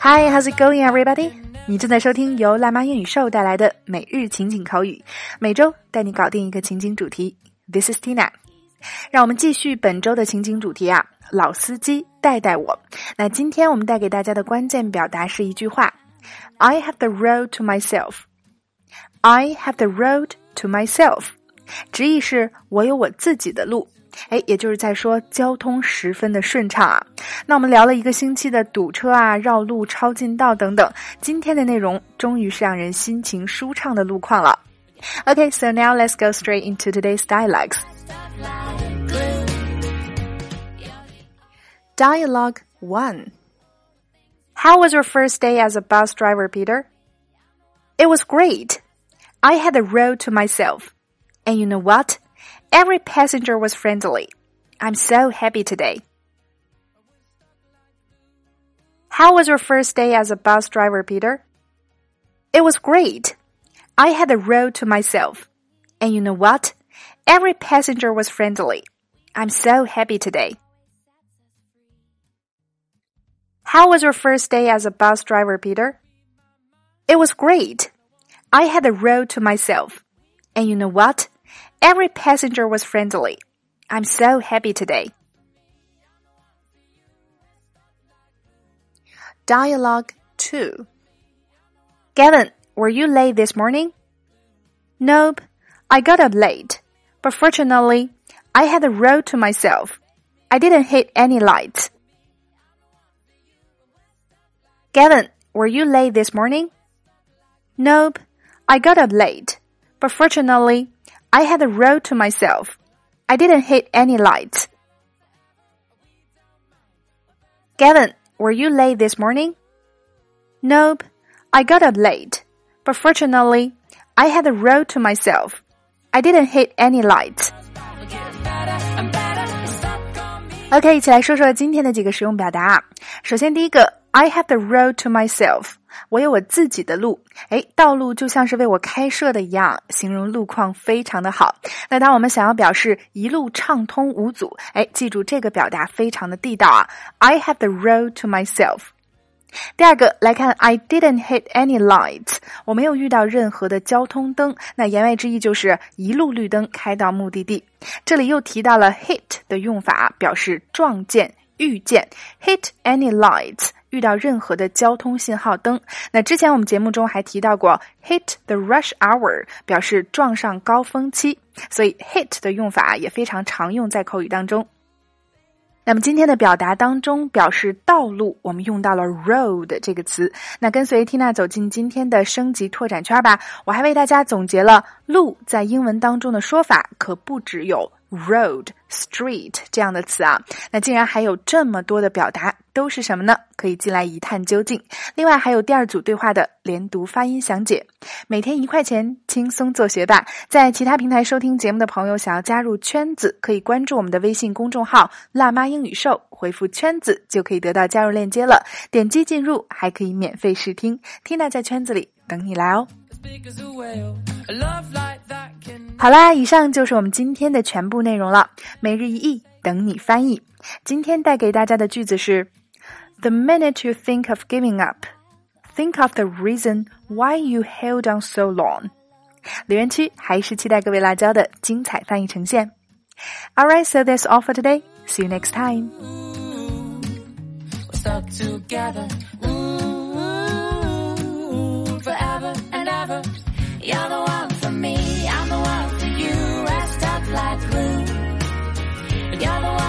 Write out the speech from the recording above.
Hi, how's it going, everybody? 你正在收听由辣妈英语秀带来的每日情景口语，每周带你搞定一个情景主题。This is Tina。让我们继续本周的情景主题啊，老司机带带我。那今天我们带给大家的关键表达是一句话：I have the road to myself。I have the road to myself。直译是我有我自己的路。哎，也就是在说交通十分的顺畅啊。那我们聊了一个星期的堵车啊、绕路、超近道等等，今天的内容终于是让人心情舒畅的路况了。Okay, so now let's go straight into today's dialogues. Dialogue 1 How was your first day as a bus driver, Peter? It was great. I had the road to myself. And you know what? Every passenger was friendly. I'm so happy today. How was your first day as a bus driver, Peter? It was great. I had the road to myself. And you know what? Every passenger was friendly. I'm so happy today. How was your first day as a bus driver, Peter? It was great. I had the road to myself. And you know what? Every passenger was friendly. I'm so happy today. Dialogue 2 Gavin, were you late this morning? Nope, I got up late. But fortunately, I had the road to myself. I didn't hit any lights. Gavin, were you late this morning? Nope, I got up late. But fortunately, I had the road to myself. I didn't hit any lights. Gavin, were you late this morning? Nope, I got up late. But fortunately, I had the road to myself. I didn't hit any lights. OK，一起来说说今天的几个实用表达。首先，第一个，I have the road to myself。 我有我自己的路，哎，道路就像是为我开设的一样，形容路况非常的好。那当我们想要表示一路畅通无阻，哎，记住这个表达非常的地道啊。I have the road to myself。第二个来看，I didn't hit any lights，我没有遇到任何的交通灯。那言外之意就是一路绿灯开到目的地。这里又提到了 hit 的用法，表示撞见、遇见。hit any lights。遇到任何的交通信号灯，那之前我们节目中还提到过 hit the rush hour，表示撞上高峰期，所以 hit 的用法也非常常用在口语当中。那么今天的表达当中，表示道路，我们用到了 road 这个词。那跟随 Tina 走进今天的升级拓展圈吧，我还为大家总结了路在英文当中的说法，可不只有。road、street 这样的词啊，那竟然还有这么多的表达，都是什么呢？可以进来一探究竟。另外还有第二组对话的连读发音详解，每天一块钱，轻松做学霸。在其他平台收听节目的朋友，想要加入圈子，可以关注我们的微信公众号“辣妈英语秀”，回复“圈子”就可以得到加入链接了。点击进入，还可以免费试听。Tina 在圈子里等你来哦。好啦，以上就是我们今天的全部内容了。每日一译，等你翻译。今天带给大家的句子是：The minute you think of giving up, think of the reason why you held on so long。留言区还是期待各位辣椒的精彩翻译呈现。Alright, so that's all for today. See you next time. You're You're the one